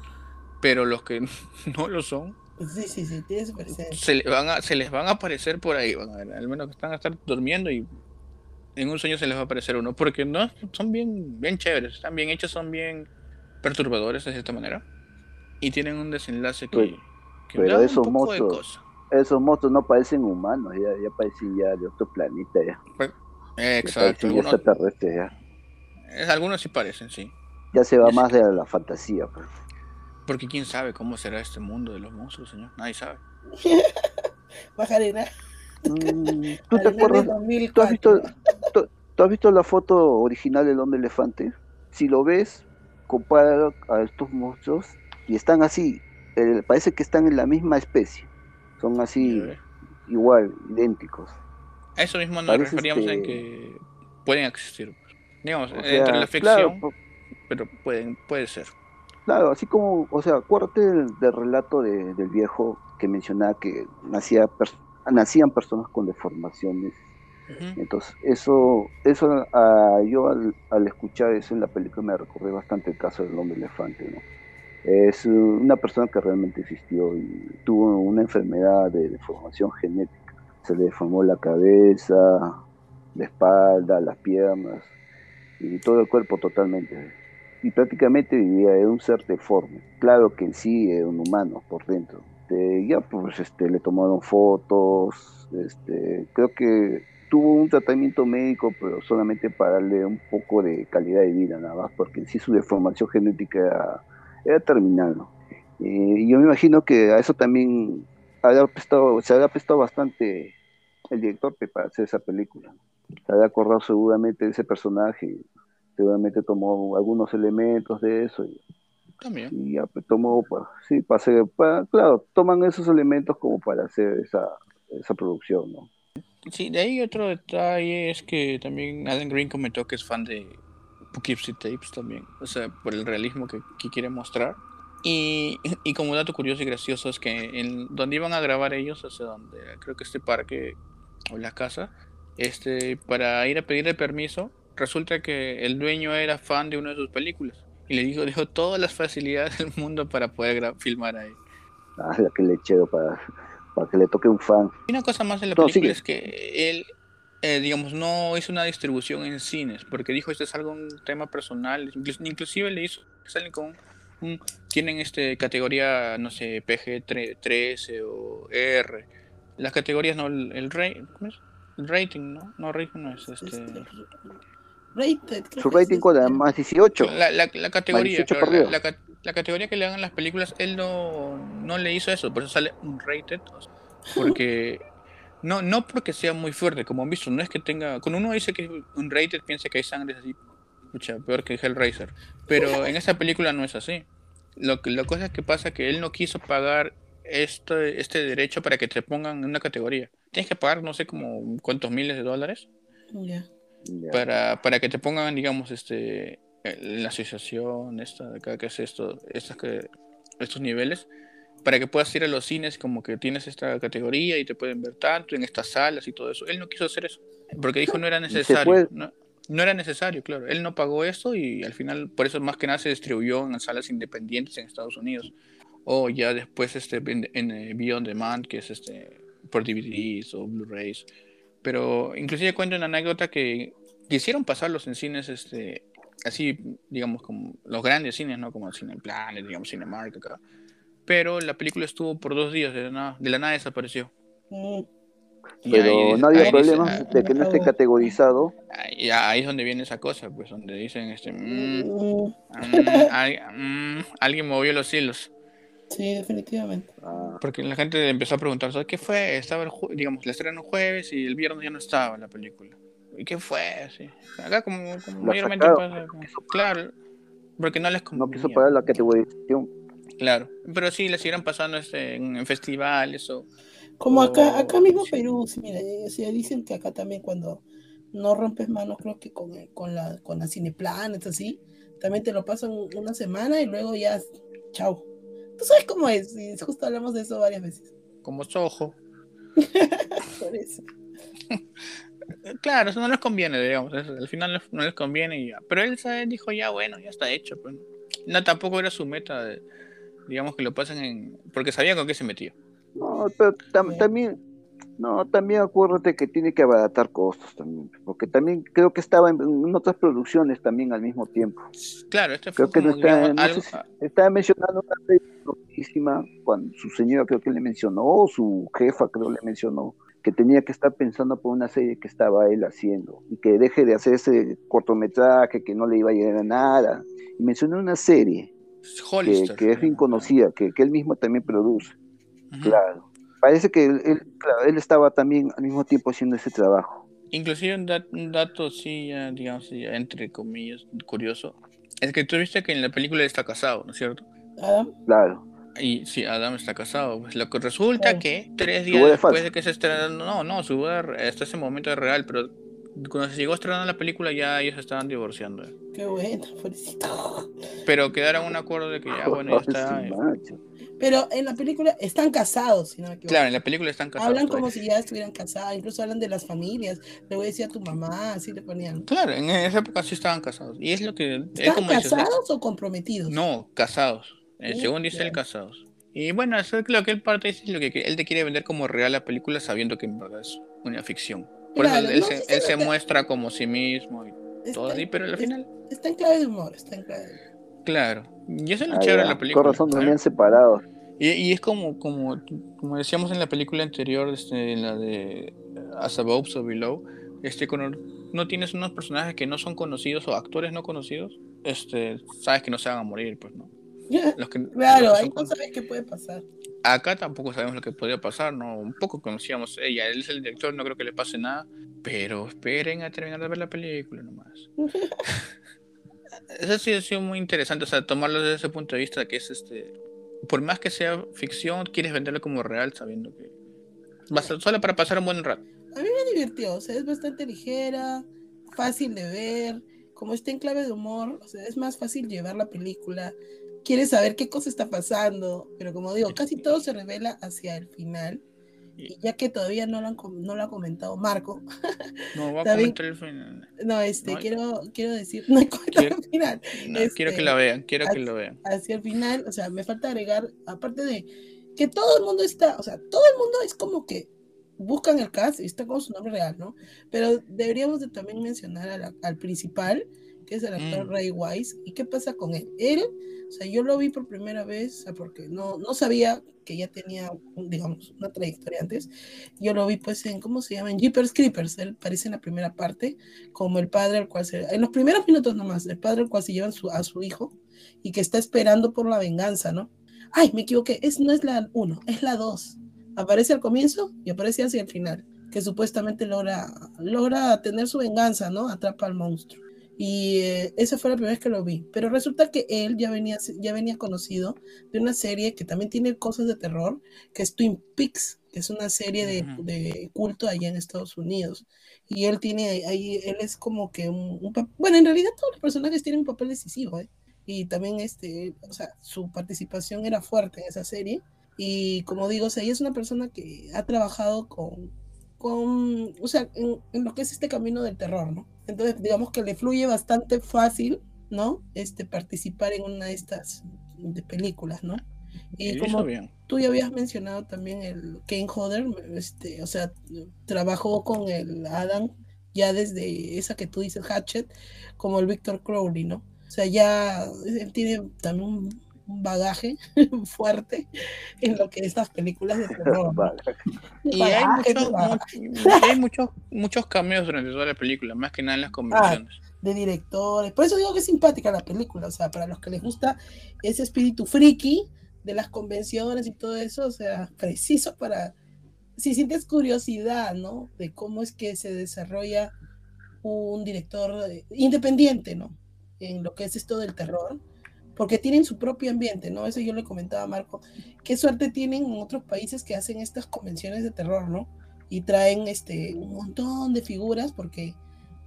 pero los que no lo son. Sí, sí, sí, tiene su se, les van a, se les van a aparecer por ahí, van a ver, al menos que están a estar durmiendo y en un sueño se les va a aparecer uno, porque no, son bien, bien chéveres, están bien hechos, son bien perturbadores de cierta manera y tienen un desenlace que, que da un poco de cosa esos monstruos no parecen humanos, ya, ya parecen ya de otro planeta ya. Pues, exacto. Algunos, ya. algunos sí parecen, sí. Ya se va más de la fantasía. Pues. Porque quién sabe cómo será este mundo de los monstruos, señor. Nadie sabe. Majarena. Mm, ¿Tú te acuerdas? ¿Tú has, visto, tú, has visto la foto original del hombre elefante? Si lo ves, compara a estos monstruos y están así, eh, parece que están en la misma especie. Son así, igual, idénticos. A eso mismo nos referíamos en que pueden existir. Digamos, entre la ficción, pero pueden, puede ser. Claro, así como, o sea, acuérdate del, relato del viejo que mencionaba que nacía, nacían personas con deformaciones. Entonces, eso, eso yo al, escuchar eso en la película me recordé bastante el caso del hombre elefante, ¿no? Es una persona que realmente existió y tuvo una enfermedad de deformación genética. Se le deformó la cabeza, la espalda, las piernas y todo el cuerpo totalmente y prácticamente vivía, era un ser deforme. Claro que en sí era un humano por dentro. Este, ya pues este, le tomaron fotos, este, creo que tuvo un tratamiento médico, pero solamente para darle un poco de calidad de vida nada más, porque en sí su deformación genética era, terminal. Eh, y yo me imagino que a eso también prestado, se había prestado bastante el director para hacer esa película. Se había acordado seguramente de ese personaje seguramente tomó algunos elementos de eso y, También. y ya pues, tomó, pues, sí, para hacer, claro, toman esos elementos como para hacer esa, esa producción, ¿no? Sí, de ahí otro detalle es que también Alan Green comentó que es fan de Poughkeepsie Tapes también, o sea, por el realismo que, quiere mostrar. Y, y, como dato curioso y gracioso es que en donde iban a grabar ellos, o sea, donde creo que este parque o la casa, este, para ir a pedir el permiso, resulta que el dueño era fan de una de sus películas y le dijo, dejó todas las facilidades del mundo para poder filmar ahí. Ah, la que le para, para que le toque un fan. Y una cosa más de la película es que él, eh, digamos, no hizo una distribución en cines, porque dijo, este es algo, un tema personal, inclusive le hizo, salen con tienen este categoría, no sé, PG-13 o R. Las categorías, no, el, el, rating, ¿no? No, rating no es este... este su rating con más 18. La, la, categoría, la, categoría que le hagan las películas, él no, no le hizo eso, por eso sale un rated. Porque no, no porque sea muy fuerte, como han visto, no es que tenga. Cuando uno dice que es un rated, piensa que hay sangre así, mucha peor que Hellraiser. Pero en esa película no es así. Lo que la cosa es que pasa que él no quiso pagar este, este derecho para que te pongan en una categoría. Tienes que pagar, no sé, como cuántos miles de dólares. Ya para, para que te pongan, digamos, este la asociación esta de acá que es esto, estas que, estos niveles, para que puedas ir a los cines como que tienes esta categoría y te pueden ver tanto en estas salas y todo eso. Él no quiso hacer eso, porque dijo no era necesario. No, no, era necesario, claro. Él no pagó eso y al final, por eso más que nada se distribuyó en salas independientes en Estados Unidos. O ya después este, en, en eh, Beyond Demand, que es este por DVDs o Blu-rays. Pero inclusive cuento una anécdota que quisieron pasarlos en cines, este, así, digamos, como los grandes cines, ¿no? Como Cineplanet, digamos, Cinemark acá. Pero la película estuvo por dos días, de la nada, de la nada desapareció. Mm. Pero no había problema de que no esté categorizado. Ahí, ahí, es donde viene esa cosa, pues, donde dicen, este, mm, mm, alguien movió los hilos. Sí, definitivamente. Ah. Porque la gente empezó a preguntar, ¿sabes qué fue? Estaba, el digamos, la estreno jueves y el viernes ya no estaba la película. ¿Y qué fue? Sí. Acá como, como mayormente pasa, claro, porque no les convenía. No quiso pagar la categorización. Claro, pero sí, le siguieron pasando este, en, festivales o... Como acá, acá mismo Perú, sí, mira, o sea, dicen que acá también cuando no rompes manos, creo que con, con la, con la Cineplanet, así, también te lo pasan una semana y luego ya, chao Tú sabes cómo es, y justo hablamos de eso varias veces. Como Soho. Por eso. claro, eso no les conviene, digamos. Al final no les conviene y ya. Pero él dijo, ya bueno, ya está hecho. Pues. No, tampoco era su meta, digamos que lo pasen en. Porque sabía con qué se metía. No, pero también no, también acuérdate que tiene que abaratar costos también, porque también creo que estaba en, otras producciones también al mismo tiempo. Claro, este fue creo que está, estaba mencionando una película cuando su señora creo que le mencionó, o su jefa creo le mencionó, que tenía que estar pensando por una serie que estaba él haciendo y que deje de hacer ese cortometraje que no le iba a llegar a nada. Y mencionó una serie que, es bien conocida, que, que él mismo también produce. Claro Parece que él, él, claro, él estaba también al mismo tiempo haciendo ese trabajo. Inclusive un, dat- un dato sí, ya, digamos, ya entre comillas, curioso, es que tú viste que en la película está casado, ¿no es cierto? Adam, Claro. Y sí, Adam está casado. Pues lo que resulta que tres días es después falsa. de que se estrenó, no, no, su boda hasta ese momento es real, pero cuando se llegó a estrenar la película ya ellos estaban divorciando. eh. qué bueno, pobrecito. Pero quedaron un acuerdo de que ya, bueno, ya está. Eh. Pero en la película están casados, si no me equivoco. Claro, en la película están casados. Hablan como si ya estuvieran casados, incluso hablan de las familias. Le voy a decir a tu mamá, así le ponían. Claro, en esa época sí estaban casados. Y es lo que. Es ¿Están como dices, casados o comprometidos? No, casados. Según dice él, ya. casados. Y bueno, eso es lo que él parte dice, es lo que que él te quiere vender como real la película sabiendo que en verdad es una ficción. Por Claro, eso él, no, se, sí él se muestra como sí mismo y todo Está, así, pero al final, está en clave de humor, está en clave de humor. claro. Y eso es lo Ah, chévere de la película. Con razón dormían separados. Y, y es como, como, como decíamos en la película anterior, este, en la de As Above, So Below, este, cuando no tienes unos personajes que no son conocidos o actores no conocidos, este, sabes que no se van a morir, pues, ¿no? Los que, Claro, que no sabes qué puede pasar. Acá tampoco sabemos lo que podría pasar, ¿no? Un poco conocíamos ella, él es el director, no creo que le pase nada, pero esperen a terminar de ver la película nomás. Eso sí ha sido muy interesante, o sea, tomarlo desde ese punto de vista que es este, por más que sea ficción, quieres venderlo como real sabiendo que va a ser solo para pasar un buen rato. A mí me divirtió, o sea, es bastante ligera, fácil de ver, como está en clave de humor, o sea, es más fácil llevar la película, quieres saber qué cosa está pasando, pero como digo, casi todo se revela hacia el final, y ya que todavía no lo, han, no lo ha comentado Marco, No, voy a comentar el final. no, este, No hay- quiero, quiero decir, no Quiero- el final, No, Este, quiero que la vean, quiero que así- lo vean. hacia el final, o sea, me falta agregar, aparte de que todo el mundo está, o sea, todo el mundo es como que buscan el cast y está con su nombre real, ¿no? Pero deberíamos de también mencionar la- al principal, que es el actor Mm. Ray Wise, y qué pasa con él. Él, o sea, yo lo vi por primera vez, porque no, no sabía que ya tenía, digamos, una trayectoria antes. Yo lo vi pues en, ¿cómo se llama? En Jeepers Creepers, él aparece en la primera parte, como el padre al cual se, en los primeros minutos nomás, el padre al cual se llevan su- a su hijo y que está esperando por la venganza, ¿no? Ay, me equivoqué, es, no es la 1, es la 2. Aparece al comienzo y aparece hacia el final, que supuestamente logra, logra tener su venganza, ¿no? Atrapa al monstruo. Y eh, esa fue la primera vez que lo vi. Pero resulta que él ya venía, ya venía conocido de una serie que también tiene cosas de terror, que es Twin Peaks, que es una serie de, de culto allá en Estados Unidos. Y él tiene ahí- él es como que un, un bueno, en realidad todos los personajes tienen un papel decisivo, ¿eh? Y también este, o sea, su participación era fuerte en esa serie. Y como digo, o sea, ella es una persona que ha trabajado con, con o sea, en, en lo que es este camino del terror, ¿no? Entonces, digamos que le fluye bastante fácil, ¿no? Este, participar en una de estas de películas, ¿no? Y como bien. tú ya habías mencionado también el Kane Hodder, este, o sea, trabajó con el Adam ya desde esa que tú dices, Hatchet, como el Victor Crowley, ¿no? O sea, ya él tiene también un, bagaje fuerte en lo que estas películas de terror. ¿no? Y hay, hay muchos, muchos cameos durante toda la película, más que nada en las convenciones. de directores. Por eso digo que es simpática la película, o sea, para los que les gusta ese espíritu friki de las convenciones y todo eso, o sea, preciso para, si sientes curiosidad, ¿no? De cómo es que se desarrolla un director eh, independiente, ¿no? En lo que es esto del terror, porque tienen su propio ambiente, ¿no? Eso yo le comentaba a Marco, qué suerte tienen en otros países que hacen estas convenciones de terror, ¿no? Y traen este, un montón de figuras, porque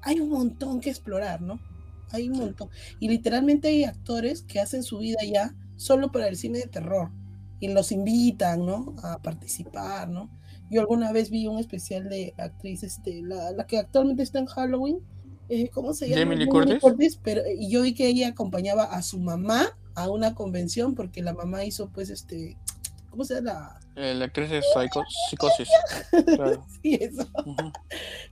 hay un montón que explorar, ¿no? Hay un montón. Y literalmente hay actores que hacen su vida ya solo para el cine de terror y los invitan, ¿no? A participar, ¿no? Yo alguna vez vi un especial de actriz, este, la, la que actualmente está en Halloween, eh, ¿cómo se llama? Jamie Lee Jamie Curtis. pero y yo vi que ella acompañaba a su mamá a una convención porque la mamá hizo, pues, este, ¿cómo se llama? Eh, La actriz de Psycho- Psicosis. Claro. Sí, eso.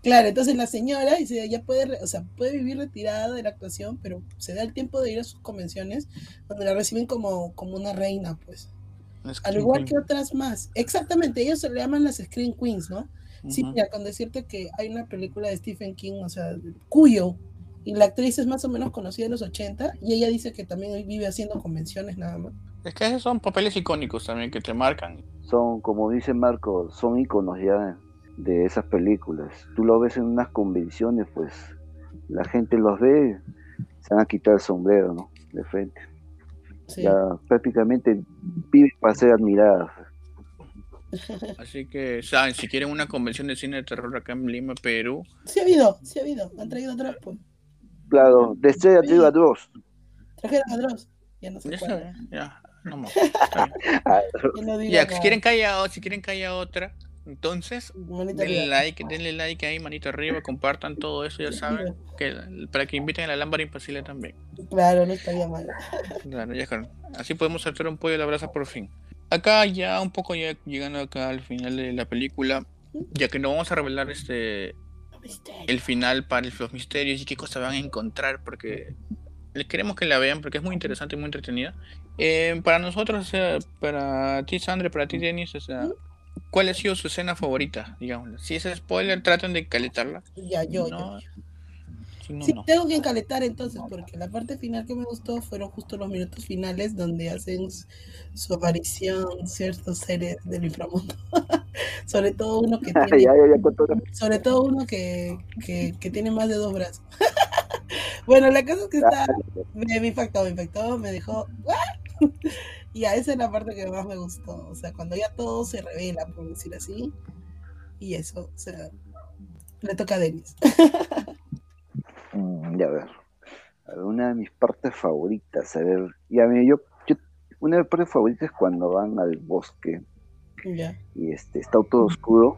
Claro, entonces la señora dice, ya puede, o sea, puede vivir retirada de la actuación, pero se da el tiempo de ir a sus convenciones donde la reciben como, como una reina, pues. Al igual que otras más. Exactamente, ellos se le llaman las Screen Queens, ¿no? Sí, mira, con decirte que hay una película de Stephen King, o sea, Cuyo, y la actriz es más o menos conocida en los 80, y ella dice que también vive haciendo convenciones nada más. Es que esos son papeles icónicos también que te marcan. son, como dice Marco, son iconos ya de esas películas. Tú lo ves en unas convenciones, pues la gente los ve, se van a quitar el sombrero, ¿no? De frente. Ya prácticamente vive para ser admiradas. Así que, saben, si quieren una convención de cine de terror acá en Lima, Perú. Sí ha habido, sí ha habido. Han traído atrás, pues. Claro, de Estrella ha traído a Dross. Trajeron a Dross. Ya no sé. Ya, ya, no más. ya, si quieren que haya, si quieren que haya otra, entonces, denle like, denle like ahí, manito arriba, compartan todo eso, ya saben, que, para que inviten a la lámpara impasible también. Claro, no estaría mal. Claro, ya, así podemos hacer un pollo de la brasa por fin. Acá ya un poco ya llegando acá al final de la película, ya que no vamos a revelar este el final para los misterios y qué cosas van a encontrar, porque les queremos que la vean porque es muy interesante y muy entretenida. Eh, para nosotros, o sea, para ti Sandra, para ti Denis, o sea, ¿Cuál ha sido su escena favorita? Digamos, si es spoiler, traten de caletarla. Ya, yo, yo. Sí, tengo que encaletar entonces, porque la parte final que me gustó fueron justo los minutos finales donde hacen su aparición ciertos seres del inframundo. sobre todo uno que tiene, sobre todo uno que, que, que tiene más de dos brazos. bueno, la cosa es que está, me, me impactó, me impactó, me dejó. Y a esa es la parte que más me gustó. O sea, cuando ya todo se revela, por decir así. Y eso, o sea, le toca a Denis. Ya ver. Una de mis partes favoritas, a ver, ya mí yo, yo, una de mis partes favoritas es cuando van al bosque y este está todo oscuro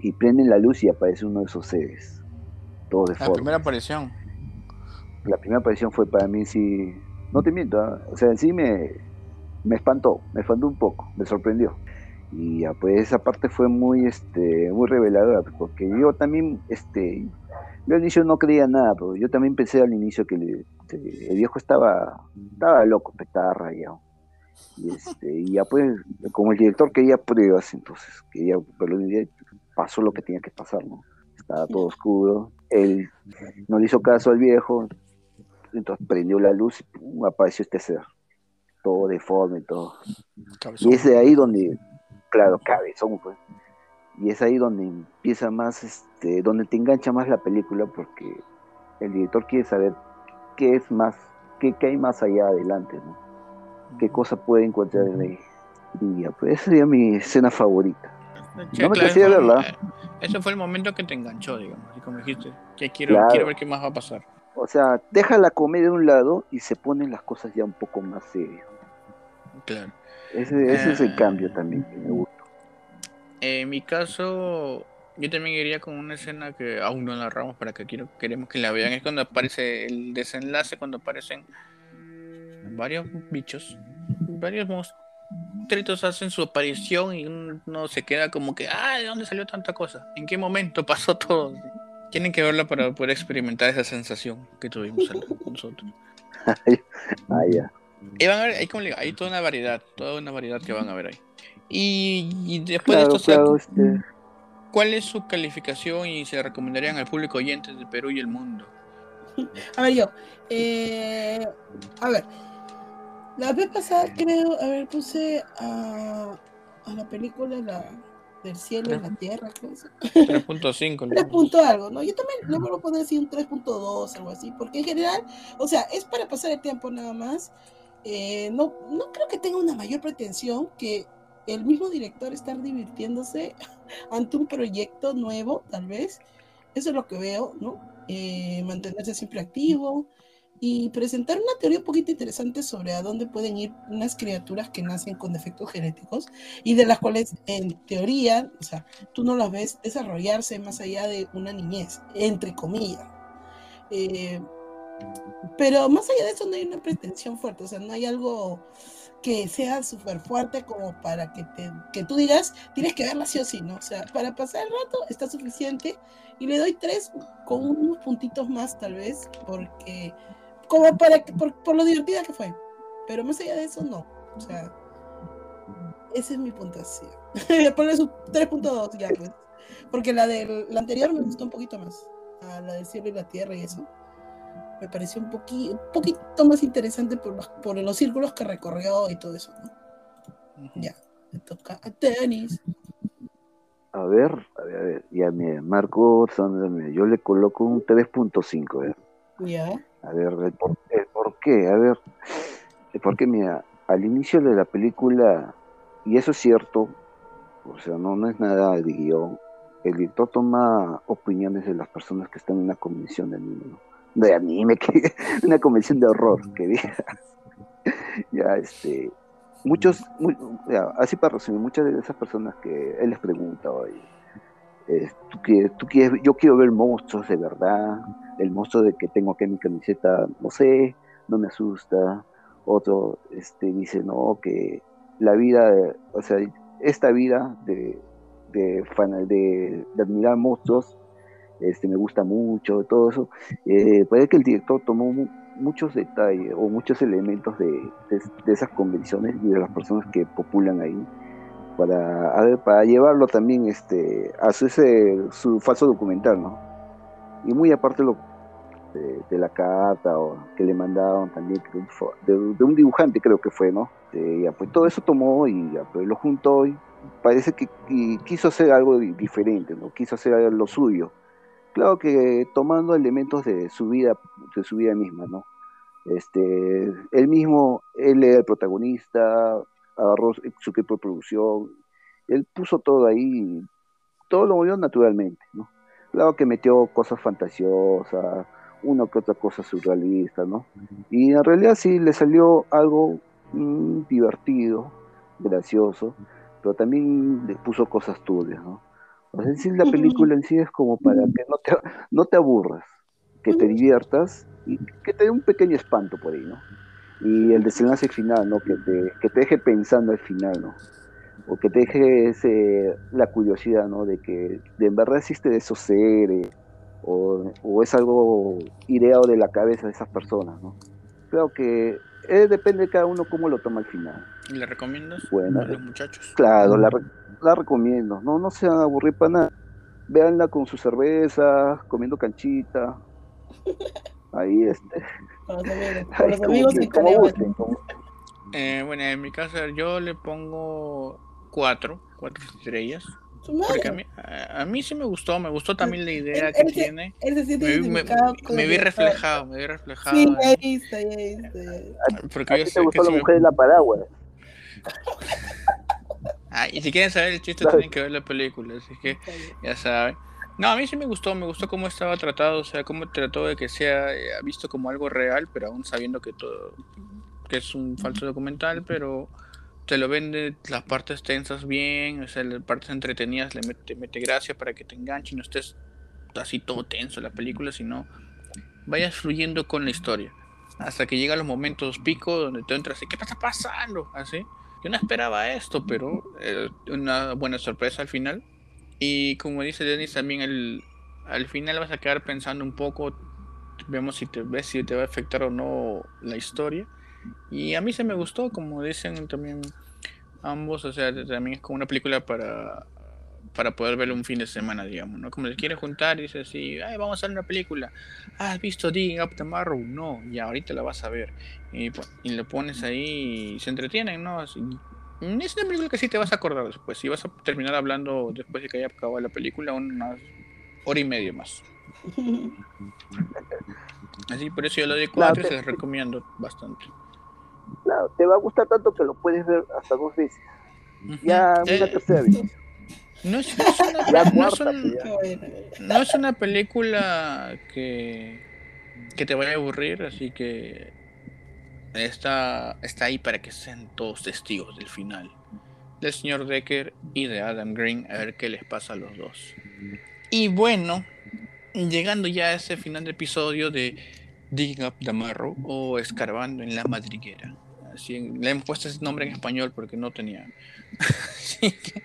y prenden la luz y aparece uno de esos seres, todo de La primera aparición. La primera aparición fue para mí sí, no te miento, ¿ah? o sea, sí me, me espantó, me espantó un poco, me sorprendió. Y ya, pues esa parte fue muy, este, muy reveladora, porque yo también, este, yo al inicio no creía nada, pero yo también pensé al inicio que este, el viejo estaba, estaba loco, estaba rayado. Y, este, y ya pues, como el director quería pruebas, entonces quería, pero pasó lo que tenía que pasar, ¿no? Estaba todo oscuro, él no le hizo caso al viejo, entonces prendió la luz y apareció este ser todo deforme, todo. Y es de ahí donde, claro, cabezón, pues. Y es ahí donde empieza más, este, donde te engancha más la película, porque el director quiere saber qué es más, qué, qué hay más allá adelante, ¿no? Qué cosa puede encontrar en ahí. Y ya, pues esa sería mi escena favorita. no me claro, verla. Ese fue el momento que te enganchó, digamos, y como dijiste, que quiero, quiero ver qué más va a pasar. O sea, deja la comedia de un lado y se ponen las cosas ya un poco más serias. Claro. Ese, es el eh, cambio también que me gusta. En mi caso, yo también iría con una escena que aún no narramos para que quiero, queremos que la vean. Es cuando aparece el desenlace, cuando aparecen varios bichos, varios monstruitos hacen su aparición y uno se queda como que, ah, ¿de dónde salió tanta cosa? ¿En qué momento pasó todo? Tienen que verla para poder experimentar esa sensación que tuvimos nosotros. ah, ya hay, toda una variedad, toda una variedad que van a ver ahí. Y, después de esto, este. ¿cuál es su calificación y se recomendarían al público oyente de Perú y el mundo? A ver, yo. Eh, a ver. La vez pasada creo, a ver, puse a, a la película la, del cielo y la tierra, 3.5. 3. algo, ¿no? Yo también le vuelvo a poner así un 3.2, algo así, porque en general, o sea, es para pasar el tiempo nada más. Eh, no, no creo que tenga una mayor pretensión que el mismo director estar divirtiéndose ante un proyecto nuevo, tal vez. Eso es lo que veo, ¿no? Eh, mantenerse siempre activo y presentar una teoría un poquito interesante sobre a dónde pueden ir unas criaturas que nacen con defectos genéticos y de las cuales en teoría, o sea, tú no las ves desarrollarse más allá de una niñez, entre comillas. Eh, pero más allá de eso no hay una pretensión fuerte, o sea, no hay algo que sea súper fuerte como para que, te, que tú digas, tienes que verla sí o sí, ¿no? O sea, para pasar el rato está suficiente y le doy tres con unos puntitos más tal vez, porque, como para, por, por lo divertida que fue, pero más allá de eso no, o sea, esa es mi puntuación. Ponle su 3.2 ya, pues, porque la del la anterior me gustó un poquito más, la del cielo y la tierra y eso me pareció un, poquito, un poquito más interesante por los, por los círculos que recorrió y todo eso. Ya. Me toca a tenis. A ver, a ver, a ver. Ya, mira, Marco yo le coloco un 3.5, a ver. Ya. A ver, el por, el por qué, a ver. El por qué, mira, al inicio de la película, y eso es cierto, o sea, no, no es nada de guion, el director toma opiniones de las personas que están en una convención de anime, ¿no? De anime, que, una convención de horror, que diga. ya, este, muchos, muy- ya, así para resumir, muchas de esas personas que él les pregunta, oye, eh, ¿tú quieres, tú quieres- yo quiero ver monstruos de verdad, el monstruo de que tengo aquí en mi camiseta, no sé, no me asusta. Otro este, dice, no, que la vida, o sea, esta vida de, de, de, de admirar monstruos, este, me gusta mucho, todo eso. Eh, parece que el director tomó mu- muchos detalles o muchos elementos de, de- de esas convenciones y de las personas que populan ahí para, a ver, para llevarlo también este, a ese, su falso documental, ¿no? Y muy aparte lo, de, de la carta o que le mandaron también que de, de un dibujante creo que fue, ¿no? Eh, ya, pues todo eso tomó y ya, pues, lo juntó y parece que y quiso hacer algo di- diferente, ¿no? Quiso hacer lo suyo. Claro que tomando elementos de su vida, de su vida misma, ¿no? Este, él mismo, él era el protagonista, agarró su de producción, él puso todo ahí, todo lo movió naturalmente, ¿no? Claro que metió cosas fantasiosas, una que otra cosa surrealista, ¿no? Y en realidad sí le salió algo mm, divertido, gracioso, pero también le puso cosas turbias, ¿no? O sea, en sí, la película en sí es como para que no te, no te aburras, que te diviertas y que te dé un pequeño espanto por ahí, ¿no? Y el desenlace final, ¿no? Que te, que te deje pensando al final, ¿no? O que te deje ese, la curiosidad, ¿no? De que de en verdad existe esos seres, o, o es algo ideado de la cabeza de esas personas, ¿no? Creo que eh, depende de cada uno cómo lo toma al final. ¿Y le recomiendas Bueno. a los muchachos? Claro, la, re- la recomiendo, no, no se van a aburrir para nada. Véanla con su cerveza, comiendo canchita. Ahí este. Con los amigos, Eh, bueno, en mi caso yo le pongo cuatro, cuatro estrellas. Porque a mí, a, a mí sí me gustó, me gustó también la idea que tiene. Me, vi- me- me reflejado, me vi reflejado. Sí, ahí está, ahí está. porque ¿A yo ti sé te gustó la mujer de la paraguas? Ah, y si quieren saber el chiste, tienen que ver la película, así que ya saben. No, a mí sí me gustó, me gustó cómo estaba tratado, o sea, cómo trató de que sea eh, visto como algo real, pero aún sabiendo que todo, que es un falso documental, pero te lo vende las partes tensas bien, o sea, las partes entretenidas le mete, mete gracia para que te enganche y no estés así todo tenso en la película, sino vayas fluyendo con la historia. Hasta que llegan los momentos pico donde tú entras y ¿qué está pasando? Así. Yo no esperaba esto, pero eh, una buena sorpresa al final. Y como dice Denis, también el, al final vas a quedar pensando un poco. Vemos si te ves si te va a afectar o no la historia. Y a mí se me gustó, como dicen también ambos. O sea, también es como una película para, para poder verlo un fin de semana, digamos, ¿no? Como se quiere juntar y dice así, Ay, vamos a ver una película. ¿Has visto Digging Up Tomorrow? No, ya ahorita la vas a ver. Y, pues, y lo pones ahí y se entretienen, ¿no? Así- es una película que sí te vas a acordar después. Si vas a terminar hablando después de que haya acabado la película, una hora y media más. Así, por eso yo lo Claro, cuatro y te- se recomiendo bastante. Claro, te va a gustar tanto que lo puedes ver hasta dos veces. Ya, Eh, una tercera vez. No es, no es una, es un- no es una película que, que te vaya a aburrir, así que está, está ahí para que sean todos testigos del final. Del señor Decker y de Adam Green, a ver qué les pasa a los dos. Y bueno, llegando ya a ese final de episodio de Digging Up the Marrow o Escarbando en la Madriguera. Así, le hemos puesto ese nombre en español porque no tenía. Así que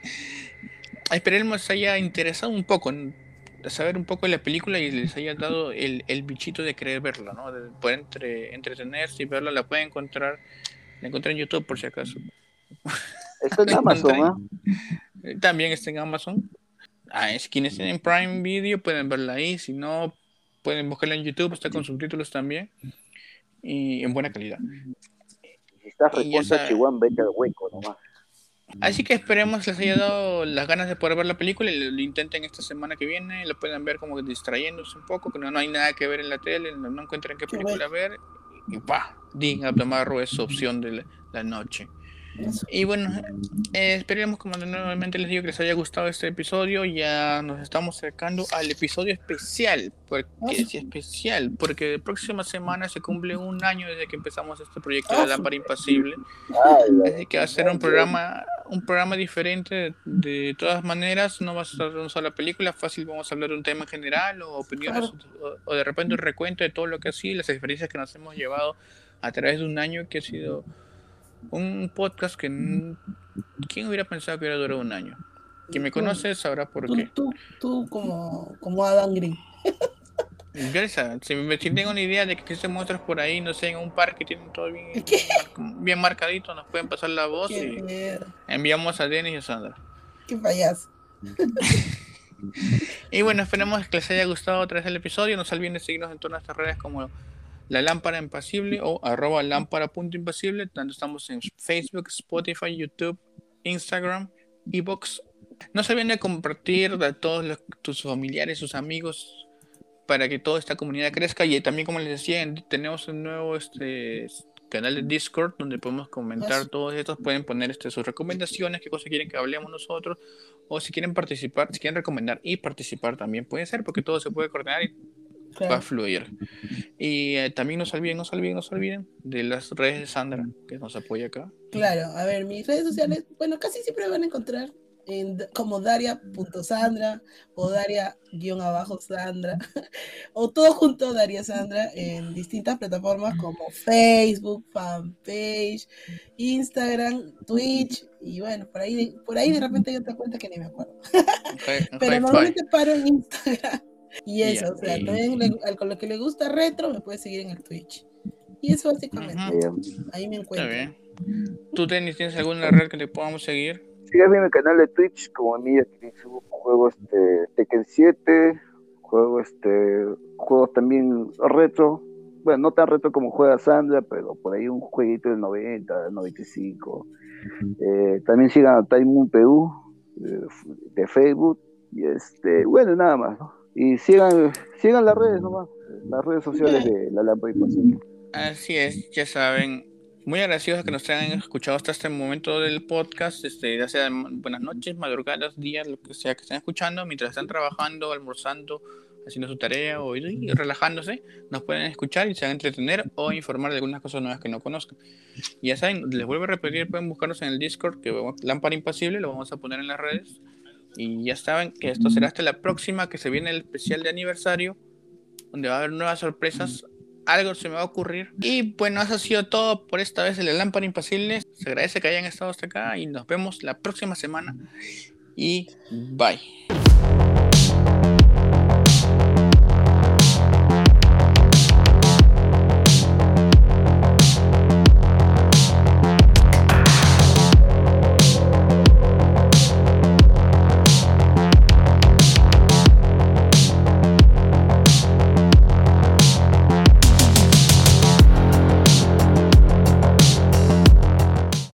esperemos les haya interesado un poco en saber un poco de la película y les haya dado el, el bichito de querer verla, ¿no? De poder entre, entretenerse y verla. La pueden encontrar, la encontré en YouTube por si acaso. Está en Amazon. Eh, También está en Amazon. Ah, es quienes tienen Prime Video pueden verla ahí. Si no, pueden buscarla en YouTube. Está con subtítulos también. Y en buena calidad. Si estás chihuahua, vete al hueco nomás. Así que esperemos les haya dado las ganas de poder ver la película y lo intenten esta semana que viene, lo puedan ver como distrayéndose un poco, que no, no hay nada que ver en la tele, no, no encuentran qué película ver y pa, Dean Abdamarro es opción de la noche. Y bueno, eh, esperemos, como nuevamente les digo, que les haya gustado este episodio. Ya nos estamos acercando al episodio especial. ¿Por qué es especial? Porque la próxima semana se cumple un año desde que empezamos este proyecto de la lámpara impasible. Así que va a ser un programa, un programa diferente de, todas maneras. No va a ser una sola película, fácil vamos a hablar de un tema en general o opiniones o, de repente un recuento de todo lo que ha sido, las experiencias que nos hemos llevado a través de un año que ha sido un podcast que. ¿Quién hubiera pensado que hubiera durado un año? Quien me conoce sabrá por qué. Tú, tú como, como Adam Green. Gracias. Si, si, tengo una idea de que existen monstruos por ahí, no sé, en un parque tienen todo bien, bien marcadito, nos pueden pasar la voz y enviamos a Denis y a Sandra. Qué payaso. y bueno, esperemos que les haya gustado otra vez el episodio. No se olviden de seguirnos en todas nuestras redes como la Lámpara Impasible o arroba lámpara.impasible. Tanto estamos en Facebook, Spotify, YouTube, Instagram, Ebox. No se olviden de compartir a todos tus familiares, sus amigos, para que toda esta comunidad crezca. Y también, como les decía, tenemos un nuevo este, canal de Discord donde podemos comentar todos estos. Pueden poner este, sus recomendaciones, qué cosas quieren que hablemos nosotros. O si quieren participar, si quieren recomendar y participar también puede ser, porque todo se puede coordinar y va a fluir. Y eh, también no se olviden, no se olviden, no se olviden de las redes de Sandra, que nos apoya acá. Claro, a ver, mis redes sociales, bueno, casi siempre van a encontrar en, como Daria.sandra o Daria-sandra o todo junto Daria Sandra en distintas plataformas como Facebook, fanpage, Instagram, Twitch y bueno, por ahí, por ahí de repente hay otra cuenta que ni me acuerdo. Pero normalmente paro en Instagram y eso, o sea, también con lo que le gusta retro me puede seguir en el Twitch. Y eso básicamente. Ahí me encuentro. Está bien. ¿Tú tenis, tienes alguna red que te podamos seguir? Sígueme en mi canal de Twitch como mí, que subo juegos este, Tekken 7, juego este, juegos también retro. Bueno, no tan retro como juega Sandra, pero por ahí un jueguito del 90, 95. Eh, también sigan a Time Moon Perú de, de Facebook. Y este, bueno, nada más, ¿no? Y sigan, sigan las redes nomás, las redes sociales de la Lámpara Imposible. Así es, ya saben. Muy agradecidos que nos hayan escuchado hasta este momento del podcast, este, ya sea buenas noches, madrugadas, días, lo que sea que estén escuchando, mientras están trabajando, almorzando, haciendo su tarea o relajándose, nos pueden escuchar y se van a entretener o informar de algunas cosas nuevas que no conozcan. Y ya saben, les vuelvo a repetir, pueden buscarnos en el Discord, que Lámpara Impasible, lo vamos a poner en las redes. Y ya saben que esto será hasta la próxima, que se viene el especial de aniversario, donde va a haber nuevas sorpresas. Algo se me va a ocurrir. Y bueno, eso ha sido todo por esta vez en la lámpara impasible. Se agradece que hayan estado hasta acá y nos vemos la próxima semana. Y bye.